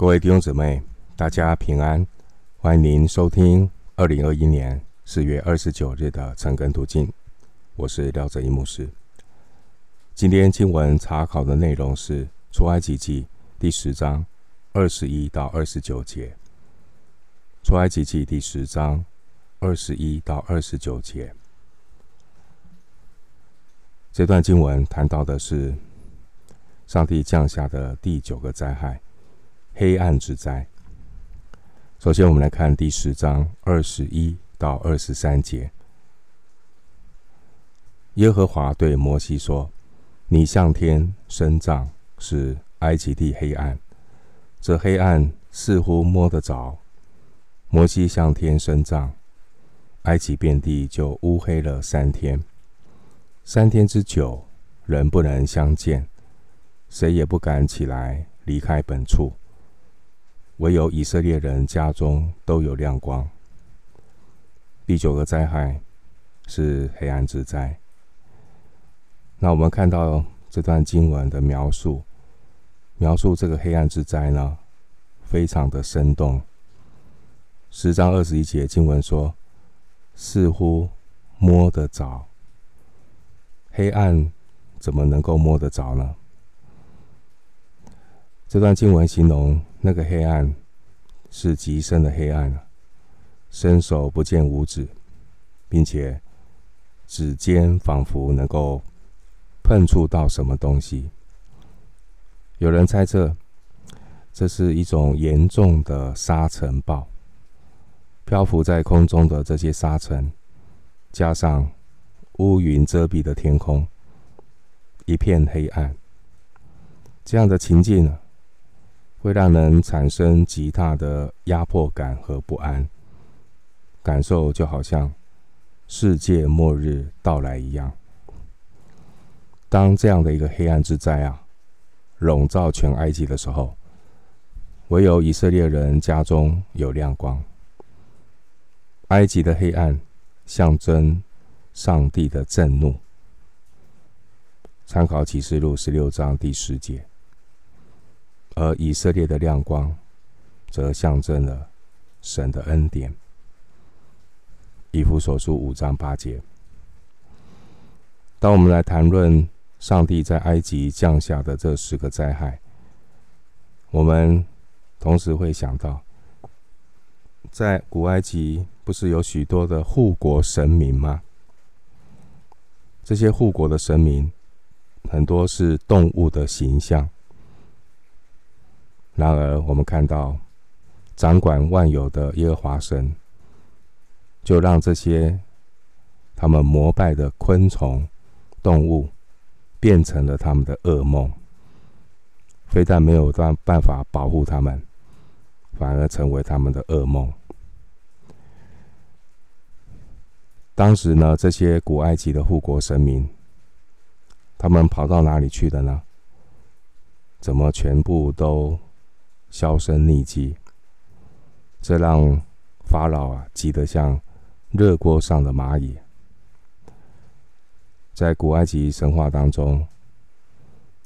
各位弟兄姊妹，大家平安，欢迎您收听二零二一年四月二十九日的晨更读经。我是廖哲一牧师。今天经文查考的内容是出埃及记第十章二十一到二十九节。出埃及记第十章二十一到二十九节，这段经文谈到的是上帝降下的第九个灾害。黑暗之灾。首先，我们来看第十章二十一到二十三节。耶和华对摩西说：“你向天伸杖，使埃及地黑暗。这黑暗似乎摸得着。摩西向天伸杖，埃及遍地就乌黑了三天。三天之久，人不能相见，谁也不敢起来离开本处。”唯有以色列人家中都有亮光。第九个灾害是黑暗之灾。那我们看到这段经文的描述，描述这个黑暗之灾呢，非常的生动。十章二十一节经文说，似乎摸得着。黑暗怎么能够摸得着呢？这段经文形容。那个黑暗是极深的黑暗，伸手不见五指，并且指尖仿佛能够碰触到什么东西。有人猜测，这是一种严重的沙尘暴，漂浮在空中的这些沙尘，加上乌云遮蔽的天空，一片黑暗。这样的情境啊。会让人产生极大的压迫感和不安，感受就好像世界末日到来一样。当这样的一个黑暗之灾啊，笼罩全埃及的时候，唯有以色列人家中有亮光。埃及的黑暗象征上帝的震怒。参考启示录十六章第十节。而以色列的亮光，则象征了神的恩典。以弗所书五章八节。当我们来谈论上帝在埃及降下的这十个灾害，我们同时会想到，在古埃及不是有许多的护国神明吗？这些护国的神明，很多是动物的形象。然而，我们看到掌管万有的耶和华神，就让这些他们膜拜的昆虫、动物，变成了他们的噩梦。非但没有办办法保护他们，反而成为他们的噩梦。当时呢，这些古埃及的护国神明，他们跑到哪里去了呢？怎么全部都？销声匿迹，这让法老啊急得像热锅上的蚂蚁。在古埃及神话当中，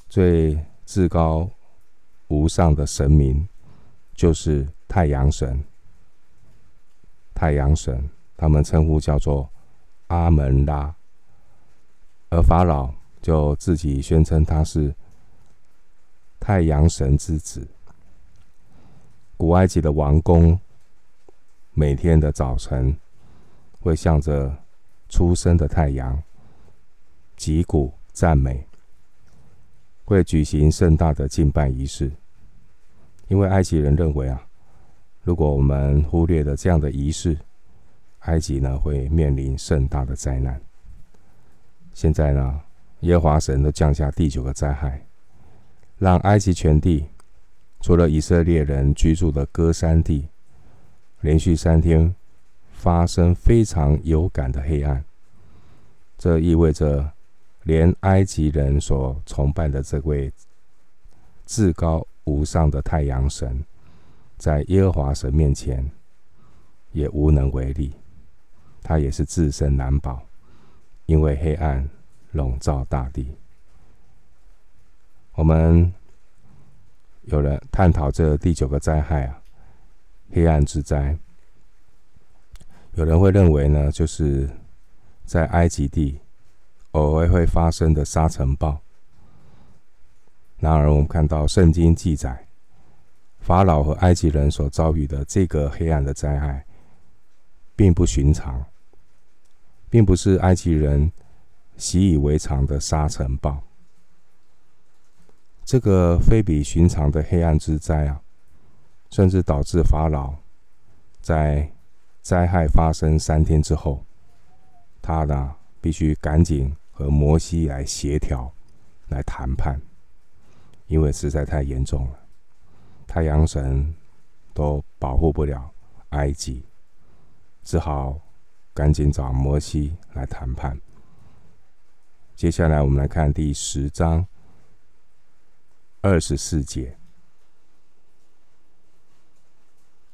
最至高无上的神明就是太阳神。太阳神，他们称呼叫做阿门拉，而法老就自己宣称他是太阳神之子。古埃及的王宫，每天的早晨会向着初升的太阳击鼓赞美，会举行盛大的敬拜仪式。因为埃及人认为啊，如果我们忽略了这样的仪式，埃及呢会面临盛大的灾难。现在呢，耶和华神都降下第九个灾害，让埃及全地。除了以色列人居住的歌山地，连续三天发生非常有感的黑暗，这意味着连埃及人所崇拜的这位至高无上的太阳神，在耶和华神面前也无能为力，他也是自身难保，因为黑暗笼罩大地。我们。有人探讨这第九个灾害啊，黑暗之灾。有人会认为呢，就是在埃及地偶尔会发生的沙尘暴。然而，我们看到圣经记载，法老和埃及人所遭遇的这个黑暗的灾害，并不寻常，并不是埃及人习以为常的沙尘暴。这个非比寻常的黑暗之灾啊，甚至导致法老在灾害发生三天之后，他呢必须赶紧和摩西来协调、来谈判，因为实在太严重了，太阳神都保护不了埃及，只好赶紧找摩西来谈判。接下来我们来看第十章二十四节，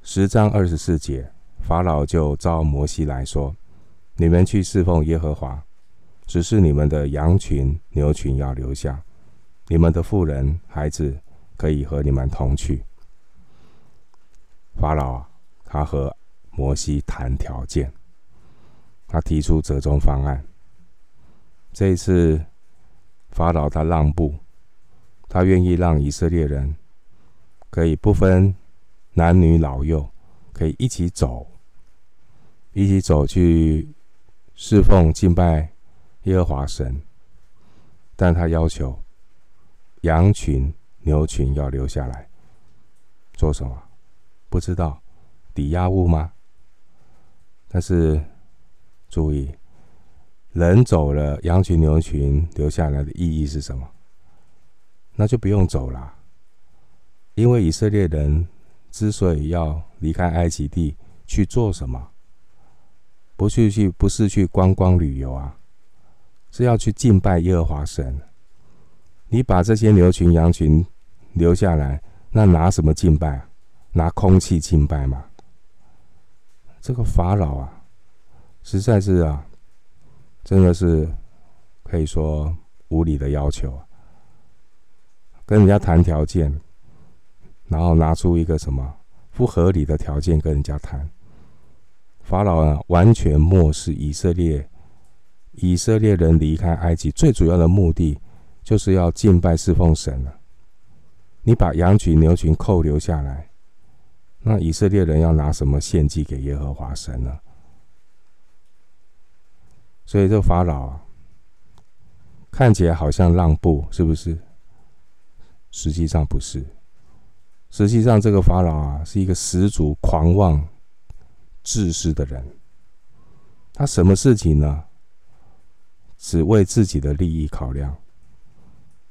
十章二十四节。法老就召摩西来说：“你们去侍奉耶和华，只是你们的羊群、牛群要留下，你们的妇人、孩子可以和你们同去。”法老，他和摩西谈条件，他提出折中方案。这一次，法老他让步，他愿意让以色列人可以不分男女老幼，可以一起走。一起走去侍奉敬拜耶和华神，但他要求羊群、牛群要留下来做什么？不知道抵押物吗？但是注意，人走了，羊群、牛群留下来的意义是什么？那就不用走了，因为以色列人之所以要离开埃及地去做什么？不去去不是去观光旅游啊，是要去敬拜耶和华神。你把这些牛群羊群留下来，那拿什么敬拜？拿空气敬拜吗？这个法老啊，实在是啊，真的是可以说无理的要求啊。跟人家谈条件，然后拿出一个什么不合理的条件跟人家谈。法老啊，完全漠视以色列，以色列人离开埃及最主要的目的，就是要敬拜侍奉神了。你把羊群、牛群扣留下来，那以色列人要拿什么献祭给耶和华神呢？所以这个法老啊，看起来好像让步，是不是？实际上不是，实际上这个法老啊，是一个十足狂妄。自私的人，他什么事情呢？只为自己的利益考量，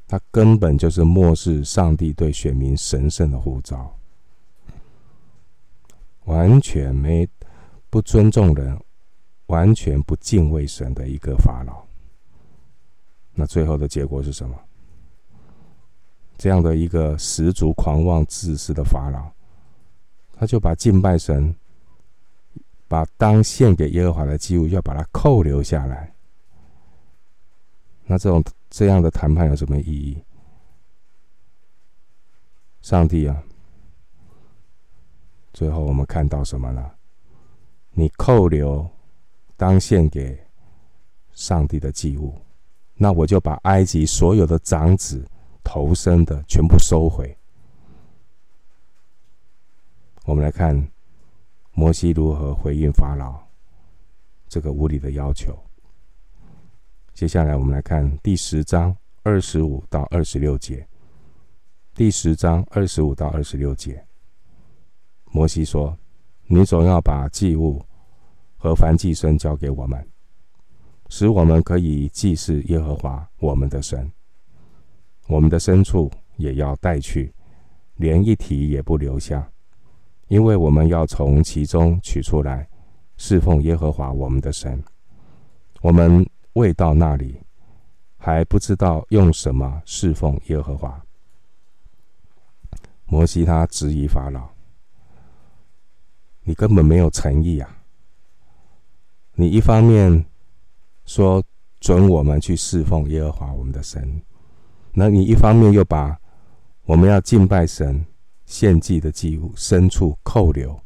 他根本就是漠视上帝对选民神圣的呼召，完全没不尊重人，完全不敬畏神的一个法老。那最后的结果是什么？这样的一个十足狂妄自私的法老，他就把敬拜神。把当献给耶和华的祭物要把它扣留下来，那这种这样的谈判有什么意义？上帝啊，最后我们看到什么呢？你扣留当献给上帝的祭物，那我就把埃及所有的长子头身的全部收回。我们来看。摩西如何回应法老这个无理的要求？接下来我们来看第十章二十五到二十六节。第十章二十五到二十六节，摩西说：“你总要把祭物和燔祭牲交给我们，使我们可以祭祀耶和华我们的神。我们的牲畜也要带去，连一蹄也不留下。”因为我们要从其中取出来侍奉耶和华我们的神，我们未到那里，还不知道用什么侍奉耶和华。摩西他质疑法老：“你根本没有诚意啊！你一方面说准我们去侍奉耶和华我们的神，那你一方面又把我们要敬拜神，献祭的祭物，牲畜扣留。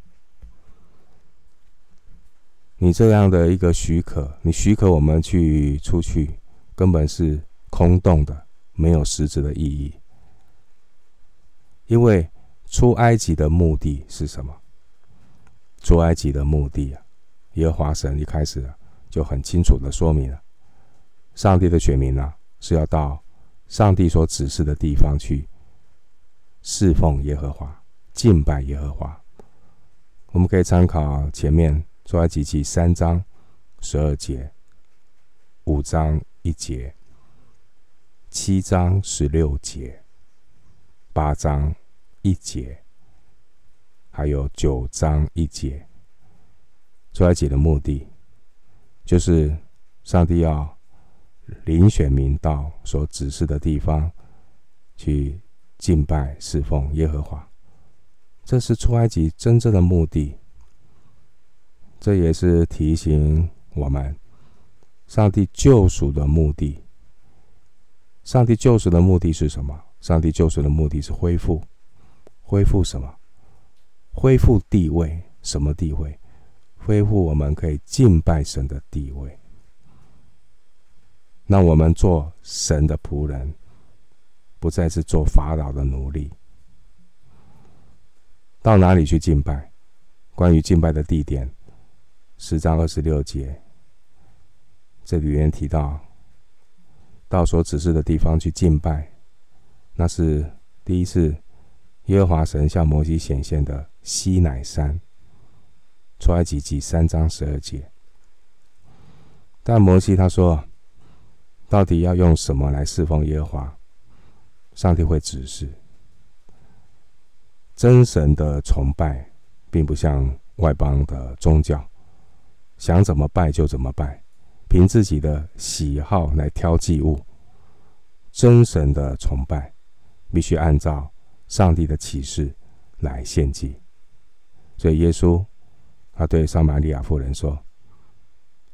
你这样的一个许可，你许可我们去出去，根本是空洞的，没有实质的意义。因为出埃及的目的是什么？出埃及的目的啊，耶和华神一开始就很清楚的说明了，上帝的选民啊，是要到上帝所指示的地方去侍奉耶和华、敬拜耶和华。我们可以参考前面。出埃及记三章十二节，五章一节，七章十六节，八章一节，还有九章一节。出埃及的目的，就是上帝要领选民到所指示的地方去敬拜侍奉耶和华，这是出埃及真正的目的。这也是提醒我们，上帝救赎的目的。上帝救赎的目的是什么？上帝救赎的目的是恢复，恢复什么？恢复地位。什么地位？恢复我们可以敬拜神的地位。让我们做神的仆人，不再是做法老的奴隶。到哪里去敬拜？关于敬拜的地点。十章二十六节，这里面提到，到所指示的地方去敬拜，那是第一次耶和华神向摩西显现的西乃山。出埃及记三章十二节。但摩西他说，到底要用什么来侍奉耶和华？上帝会指示。真神的崇拜，并不像外邦的宗教。想怎么拜就怎么拜，凭自己的喜好来挑祭物。真神的崇拜必须按照上帝的启示来献祭。所以耶稣他对撒玛利亚妇人说：“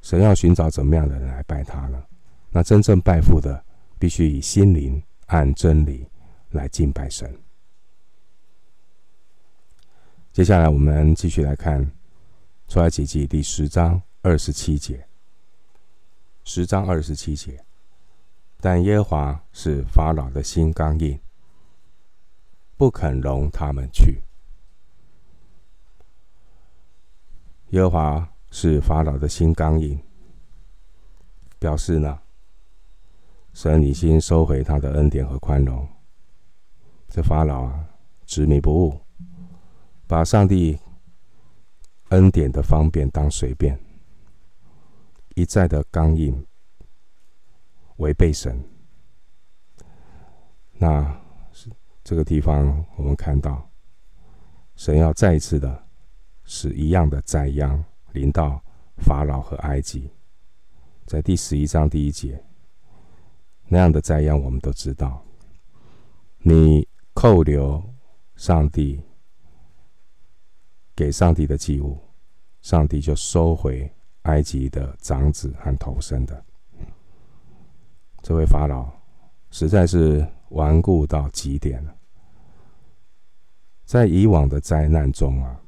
神要寻找怎么样的人来拜他呢？那真正拜父的，必须以心灵按真理来敬拜神。”接下来我们继续来看。出埃及记第十章二十七节，十章二十七节，但耶和华是法老的心刚硬，不肯容他们去。耶和华是法老的心刚硬，表示呢，神已经收回他的恩典和宽容。这法老啊，执迷不悟，把上帝。恩典的方便当随便，一再的刚硬，违背神。那这个地方，我们看到神要再一次的使一样的灾殃临到法老和埃及，在第十一章第一节，那样的灾殃我们都知道。你扣留上帝。给上帝的祭物，上帝就收回埃及的长子和头生的。这位法老实在是顽固到极点了。在以往的灾难中啊，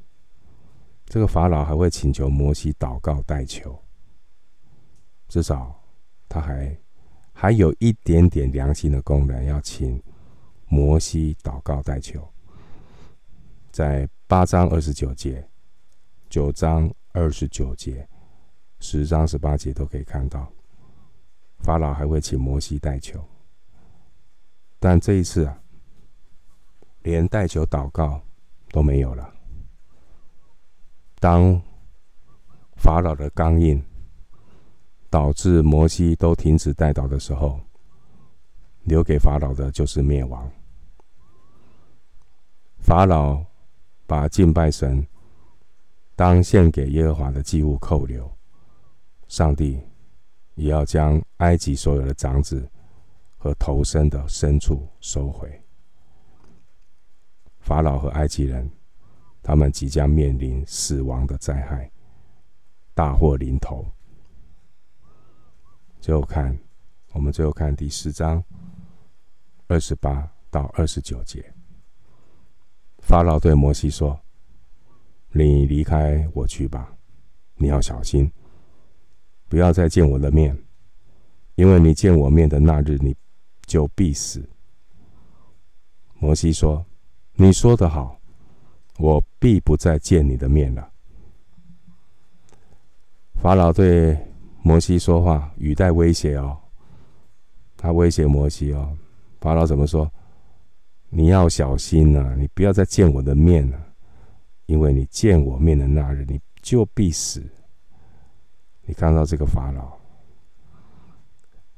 这个法老还会请求摩西祷告代求，至少他还还有一点点良心的工人要请摩西祷告代求，在。八章二十九节，九章二十九节，十章十八节都可以看到，法老还会请摩西代求，但这一次啊，连代求祷告都没有了。当法老的刚硬导致摩西都停止代祷的时候，留给法老的就是灭亡。法老。把敬拜神当献给耶和华的祭物扣留，上帝也要将埃及所有的长子和头生的牲畜收回。法老和埃及人，他们即将面临死亡的灾害，大祸临头。最后看，我们最后看第十章二十八到二十九节。法老对摩西说：“你离开我去吧，你要小心，不要再见我的面，因为你见我面的那日，你就必死。”摩西说：“你说得好，我必不再见你的面了。”法老对摩西说话语带威胁哦，他威胁摩西哦。法老怎么说？你要小心呐，你不要再见我的面了，因为你见我面的那日，你就必死。你看到这个法老，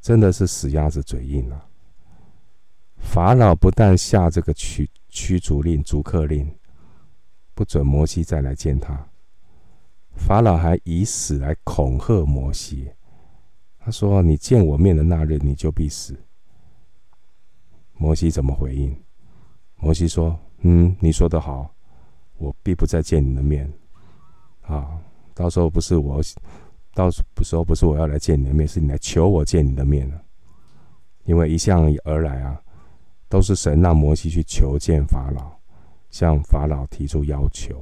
真的是死鸭子嘴硬啊！法老不但下这个驱驱逐令、逐客令，不准摩西再来见他。法老还以死来恐吓摩西，他说：“你见我面的那日，你就必死。”摩西怎么回应？摩西说：“嗯，你说得好，我必不再见你的面。啊，到时候不是我，到时候不是我要来见你的面，是你来求我见你的面。因为一向而来啊，都是神让摩西去求见法老，向法老提出要求。”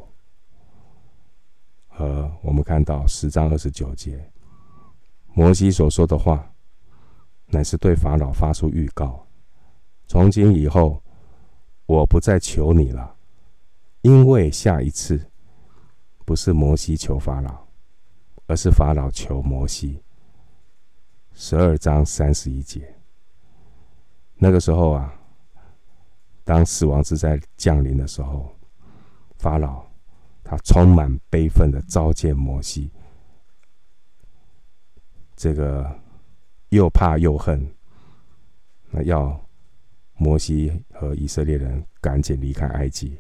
和我们看到十章二十九节，摩西所说的话，乃是对法老发出预告：从今以后，我不再求你了，因为下一次不是摩西求法老，而是法老求摩西。十二章三十一节，那个时候啊，当死亡之灾降临的时候，法老。他充满悲愤的召见摩西，这个又怕又恨，那要摩西和以色列人赶紧离开埃及。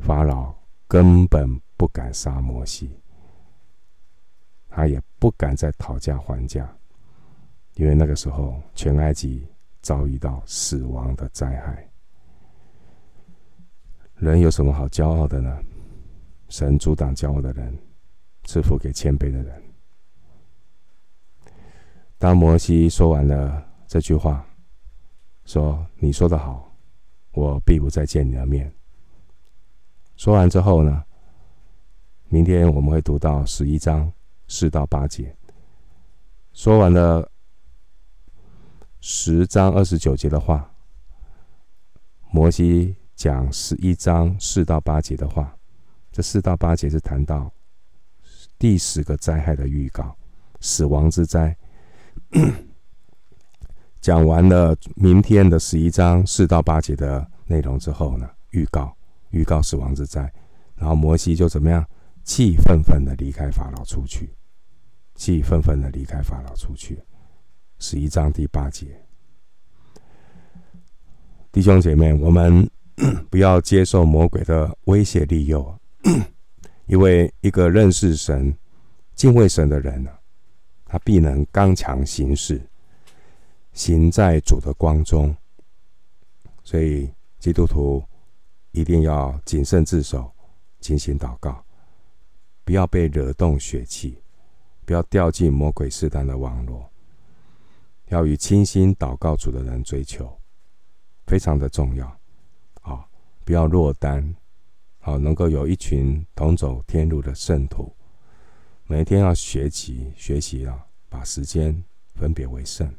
法老根本不敢杀摩西，他也不敢再讨价还价，因为那个时候全埃及遭遇到死亡的灾害。人有什么好骄傲的呢？神阻挡骄傲的人，赐福给谦卑的人。当摩西说完了这句话，说：“你说得好，我必不再见你的面。”说完之后呢，明天我们会读到十一章四到八节。说完了十章二十九节的话，摩西。讲十一章四到八节的话，这四到八节是谈到第十个灾害的预告，死亡之灾。讲完了明天的十一章四到八节的内容之后呢，预告预告死亡之灾，然后摩西就怎么样？气愤愤的离开法老出去，气愤愤的离开法老出去。十一章第八节，弟兄姐妹，我们。不要接受魔鬼的威胁利诱，因为一个认识神、敬畏神的人呢，他必能刚强行事，行在主的光中。所以基督徒一定要谨慎自守，精心祷告，不要被惹动血气，不要掉进魔鬼试探的网络，要与清心祷告主的人追求，非常的重要。不要落单，好，能够有一群同走天路的圣徒，每天要学习学习啊，把时间分别为圣，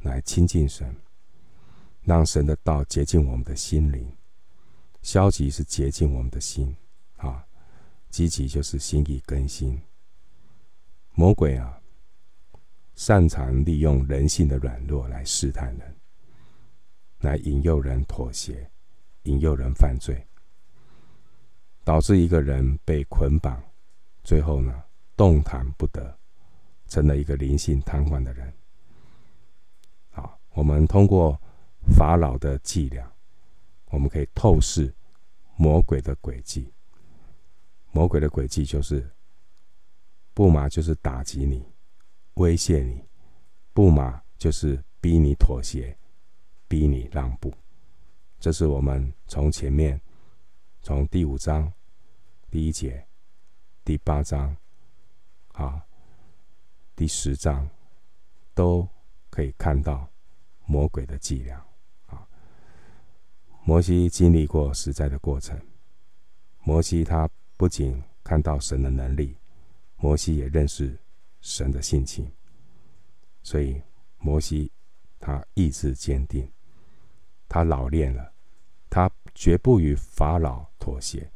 来亲近神，让神的道洁净我们的心灵。消极是洁净我们的心啊，积极就是心意更新。魔鬼啊，擅长利用人性的软弱来试探人，来引诱人妥协。引诱人犯罪，导致一个人被捆绑，最后呢，动弹不得，成了一个灵性瘫痪的人。好，我们通过法老的伎俩，我们可以透视魔鬼的诡计。魔鬼的诡计就是，不嘛就是打击你，威胁你；不嘛就是逼你妥协，逼你让步。这是我们从前面，从第五章第一节、第八章，啊，第十章，都可以看到魔鬼的伎俩，啊，摩西经历过实在的过程。摩西他不仅看到神的能力，摩西也认识神的性情，所以摩西他意志坚定，他老练了，他绝不与法老妥协，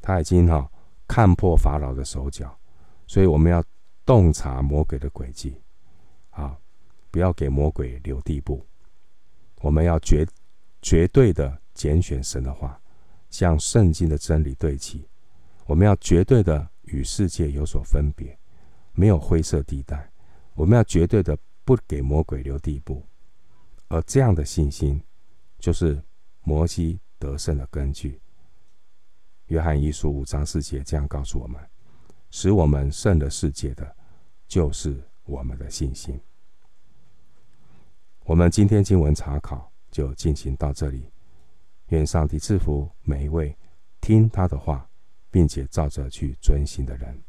他已经哈看破法老的手脚，所以我们要洞察魔鬼的诡计，啊，不要给魔鬼留地步，我们要绝绝对的。拣选神的话，向圣经的真理对齐。我们要绝对的与世界有所分别，没有灰色地带。我们要绝对的不给魔鬼留地步。而这样的信心，就是摩西得胜的根据。约翰一书五章四节这样告诉我们：使我们胜了世界的，就是我们的信心。我们今天经文查考就进行到这里。愿上帝赐福每一位听他的话，并且照着去遵行的人。